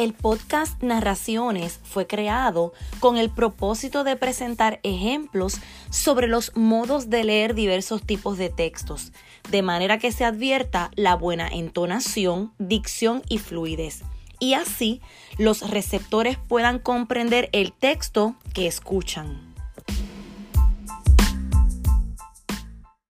El podcast Narraciones fue creado con el propósito de presentar ejemplos sobre los modos de leer diversos tipos de textos, de manera que se advierta la buena entonación, dicción y fluidez, y así los receptores puedan comprender el texto que escuchan.